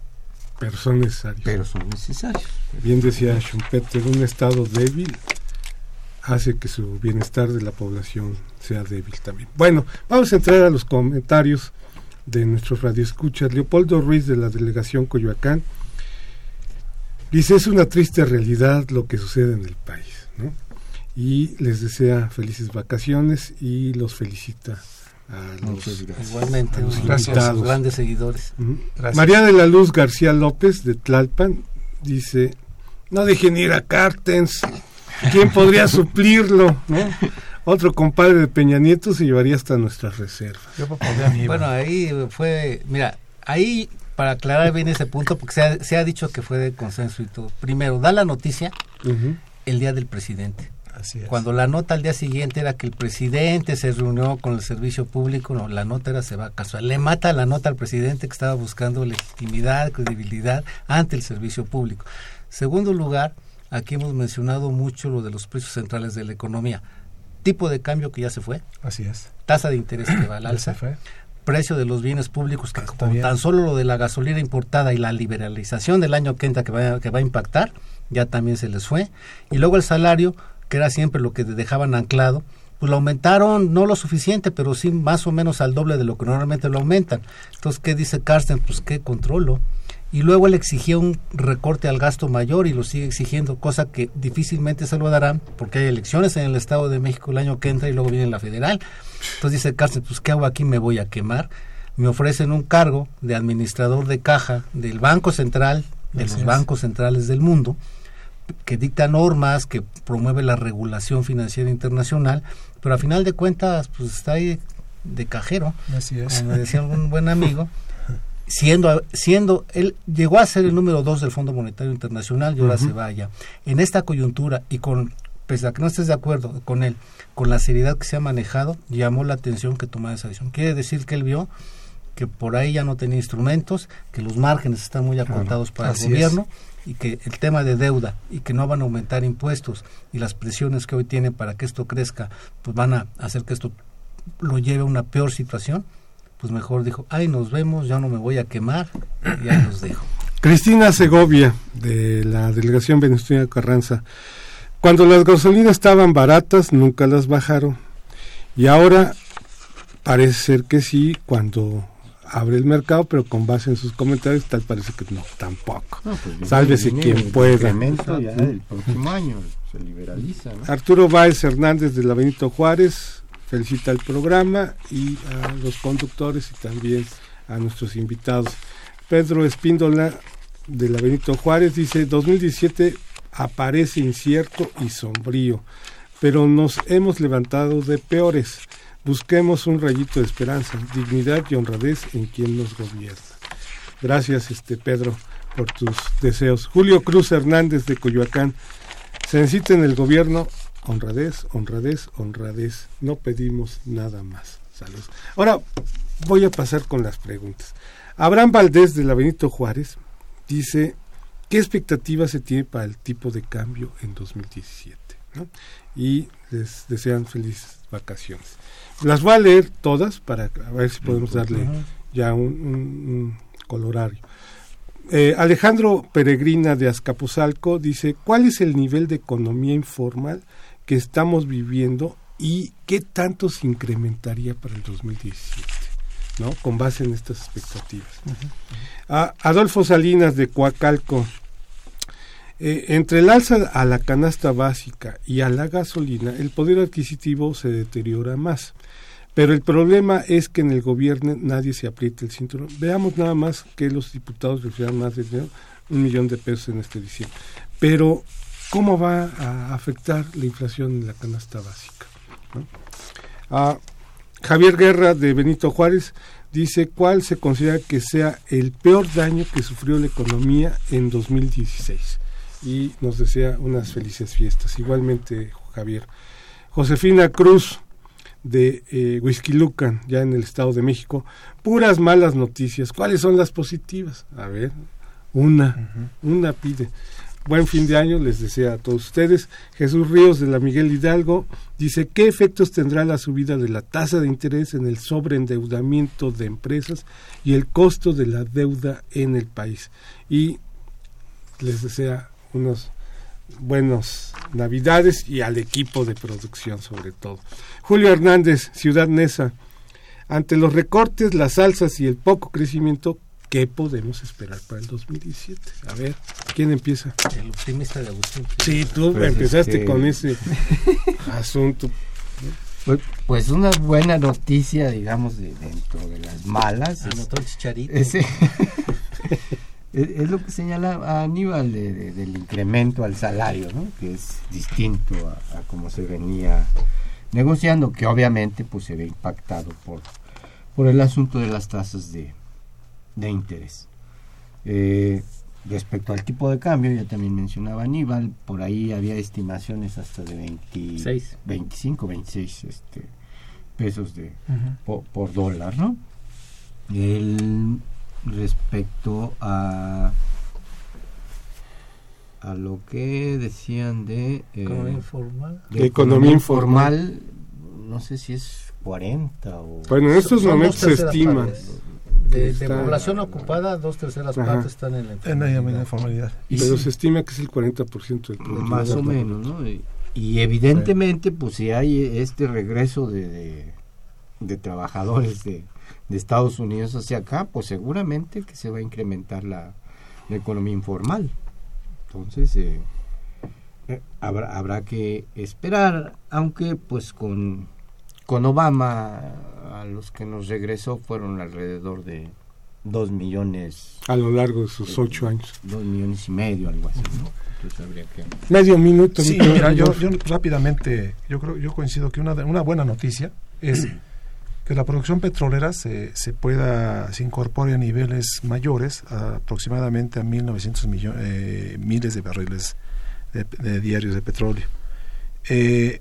Pero son necesarios. pero son necesarios. Bien decía Schumpeter, un estado débil hace que su bienestar de la población sea débil también. Bueno, vamos a entrar a los comentarios de nuestros radioescuchas. Leopoldo Ruiz de la delegación Coyoacán dice, es una triste realidad lo que sucede en el país, ¿no? Y les desea felices vacaciones y los felicita a los. Igualmente, a los un gracias a sus grandes seguidores. Ujú. Gracias. María de la Luz García López de Tlalpan dice, no dejen ir a Cartens, ¿quién podría suplirlo? ¿no? Otro compadre de Peña Nieto se llevaría hasta nuestras reservas. Yo Bueno, ahí fue, mira, ahí para aclarar bien ese punto, porque se ha, se ha dicho que fue de consenso y todo. Primero, da la noticia el día del presidente. así es. Cuando la nota al día siguiente era que el presidente se reunió con el servicio público, no, la nota era se va a casual. Le mata la nota al presidente que estaba buscando legitimidad, credibilidad ante el servicio público. Segundo lugar, aquí hemos mencionado mucho lo de los precios centrales de la economía. Tipo de cambio que ya se fue, Así es. tasa de interés que va al Ya alza, se fue. Precio de los bienes públicos que con bien. tan solo lo de la gasolina importada y la liberalización del año que entra que va, que va a impactar, ya también se les fue. Y luego el salario, que era siempre lo que dejaban anclado, pues lo aumentaron no lo suficiente, pero sí más o menos al doble de lo que normalmente lo aumentan. Entonces, ¿qué dice Carsten? Pues que controlo. Y luego él exigía un recorte al gasto mayor y lo sigue exigiendo, cosa que difícilmente se lo darán porque hay elecciones en el Estado de México el año que entra y luego viene la federal. Entonces dice Carsten, pues ¿qué hago aquí? Me voy a quemar. Me ofrecen un cargo de administrador de caja del Banco Central, de Así los es. bancos centrales del mundo, que dicta normas, que promueve la regulación financiera internacional, pero a final de cuentas, pues está ahí de cajero, Así es. como decía un buen amigo, siendo, siendo, él llegó a ser el número dos del Fondo Monetario Internacional y ahora se vaya. En esta coyuntura y con, pese a que no estés de acuerdo con él, con la seriedad que se ha manejado, llamó la atención que tomara esa decisión. Quiere decir que él vio que por ahí ya no tenía instrumentos, que los márgenes están muy acortados para el gobierno y que el tema de deuda y que no van a aumentar impuestos y las presiones que hoy tiene para que esto crezca, pues van a hacer que esto lo lleve a una peor situación, pues mejor dijo, ay, nos vemos, ya no me voy a quemar y ahí los dejo. Cristina Segovia, de la delegación Venezuela Carranza. Cuando las gasolinas estaban baratas, nunca las bajaron. Y ahora parece ser que sí, cuando abre el mercado, pero con base en sus comentarios, tal parece que no, tampoco. No, pues Sálvese quien el pueda. ya del próximo año se liberaliza, ¿no? Arturo Báez Hernández de la Benito Juárez felicita el programa y a los conductores y también a nuestros invitados. Pedro Espíndola de la Benito Juárez dice 2017 aparece incierto y sombrío, pero nos hemos levantado de peores. Busquemos un rayito de esperanza, dignidad y honradez en quien nos gobierna. Gracias, este Pedro, por tus deseos. Julio Cruz Hernández de Coyoacán. Se necesita en el gobierno honradez, honradez, honradez. No pedimos nada más. Saludos. Ahora voy a pasar con las preguntas. Abraham Valdés de la Benito Juárez dice, ¿qué expectativas se tiene para el tipo de cambio en 2017? ¿no? Y les desean felices vacaciones. Las voy a leer todas para a ver si podemos darle ya un, un- un colorario. Eh, Alejandro Peregrina de Azcapotzalco dice, ¿cuál es el nivel de economía informal que estamos viviendo y qué tanto se incrementaría para el 2017? ¿no? Con base en estas expectativas. Adolfo Salinas de Coacalco, eh, entre el alza a la canasta básica y a la gasolina, el poder adquisitivo se deteriora más. Pero el problema es que en el gobierno nadie se aprieta el cinturón. Veamos nada más que los diputados recibirán más de un millón de pesos en este diciembre. Pero, ¿cómo va a afectar la inflación en la canasta básica? Ah, Javier Guerra de Benito Juárez dice cuál se considera que sea el peor daño que sufrió la economía en 2016 y nos desea unas felices fiestas. Igualmente, Javier. Josefina Cruz de eh, Huizquilucan, ya en el Estado de México, puras malas noticias. ¿Cuáles son las positivas? A ver, una, una pide. Buen fin de año les desea a todos ustedes. Jesús Ríos de la Miguel Hidalgo dice, ¿qué efectos tendrá la subida de la tasa de interés en el sobreendeudamiento de empresas y el costo de la deuda en el país? Y les desea unos buenos navidades y al equipo de producción sobre todo. Julio Hernández, Ciudad Nesa, ante los recortes, las alzas y el poco crecimiento, ¿qué podemos esperar para el 2017? A ver, ¿quién empieza? El optimista de Agustín. Sí, tú Pues, empezaste con ese asunto. Pues, pues una buena noticia, digamos, de, dentro de las malas. Anotó el chicharito. ese- es, lo que señala Aníbal de- de- del incremento al salario, ¿no? que es distinto a, a cómo se venía negociando, que obviamente pues se ve impactado por, por el asunto de las tasas de, de interés. Eh, respecto al tipo de cambio, ya también mencionaba Aníbal, por ahí había estimaciones hasta de 20 Seis. 25, 26 este, pesos de, po- por, dólar, ¿no? El, respecto a a lo que decían de, eh, Economía informal. de De economía informal, no sé si es 40 o Bueno, en estos momentos dos se estima. partes. De, de Está- población ocupada, dos terceras Ajá. partes están en la En la informalidad. informalidad. Y Pero sí. se estima que es el 40% del producto. más o menos, ¿no? Y, y evidentemente, pues si hay este regreso de, de, de trabajadores de, de Estados Unidos hacia acá, pues seguramente que se va a incrementar la, la economía informal. Entonces, eh, eh, habrá, habrá que esperar, aunque pues con, con Obama a los que nos regresó fueron alrededor de dos millones, A lo largo de sus ocho años. dos millones y medio, algo así, ¿no? Entonces habría que... Medio minuto. Sí, mira, yo, yo rápidamente, yo creo, yo coincido que una, una buena noticia es que la producción petrolera se, se pueda, se incorpore a niveles mayores, a aproximadamente a 1.900 millones, eh, miles de barriles de, diarios de petróleo. Eh,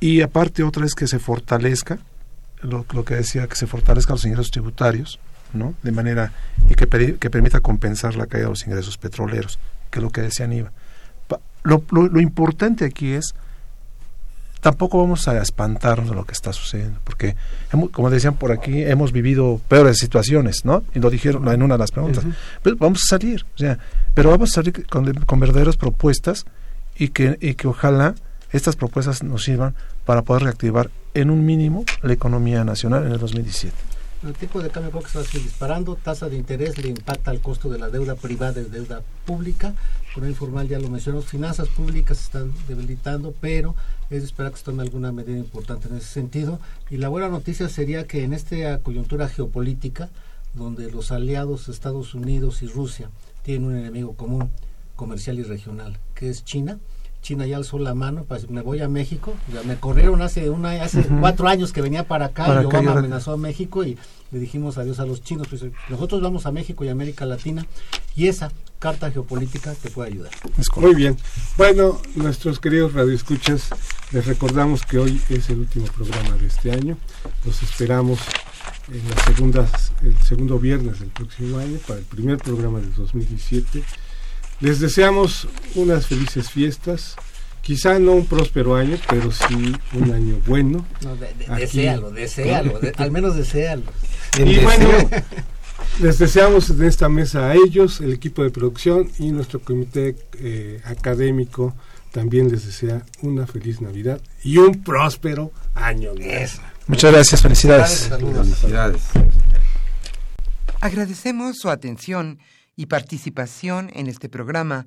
y aparte otra es que se fortalezca, lo, lo que decía, que se fortalezcan los ingresos tributarios, ¿no? De manera y que, que permita compensar la caída de los ingresos petroleros, que es lo que decía Aníbal. Lo, lo importante aquí es tampoco vamos a espantarnos de lo que está sucediendo, porque hemos- como decían por aquí, hemos vivido peores situaciones, ¿no? Y lo dijeron en una de las preguntas. Pero vamos a salir, o sea, pero vamos a salir con, con verdaderas propuestas y que, y que ojalá estas propuestas nos sirvan para poder reactivar en un mínimo la economía nacional en el 2017. El tipo de cambio creo que se va a seguir disparando, tasa de interés le impacta al costo de la deuda privada y deuda pública, con el informal ya lo mencionamos, finanzas públicas se están debilitando, pero es de esperar que se tome alguna medida importante en ese sentido. Y la buena noticia sería que en esta coyuntura geopolítica, donde los aliados Estados Unidos y Rusia tienen un enemigo común, comercial y regional, que es China, China ya alzó la mano, pues me voy a México. Ya me corrieron hace una hace cuatro años que venía para acá Para y acá, Obama ahora- amenazó a México y le dijimos adiós a los chinos. Pues, nosotros vamos a México y América Latina y esa carta geopolítica te puede ayudar. Muy bien. Bueno, nuestros queridos radioescuchas, les recordamos que hoy es el último programa de este año. Los esperamos en las segundas, el segundo viernes del próximo año para el primer programa del 2017. Les deseamos unas felices fiestas. Quizá no un próspero año, pero sí un año bueno. No, de- de- Aquí. deséalo, deséalo, de- al menos deséalo. Y bueno, les deseamos en esta mesa a ellos, el equipo de producción y nuestro comité eh, académico también les desea una feliz Navidad y un próspero año. Muchas gracias, felicidades. Saludos. Felicidades. Agradecemos su atención y participación en este programa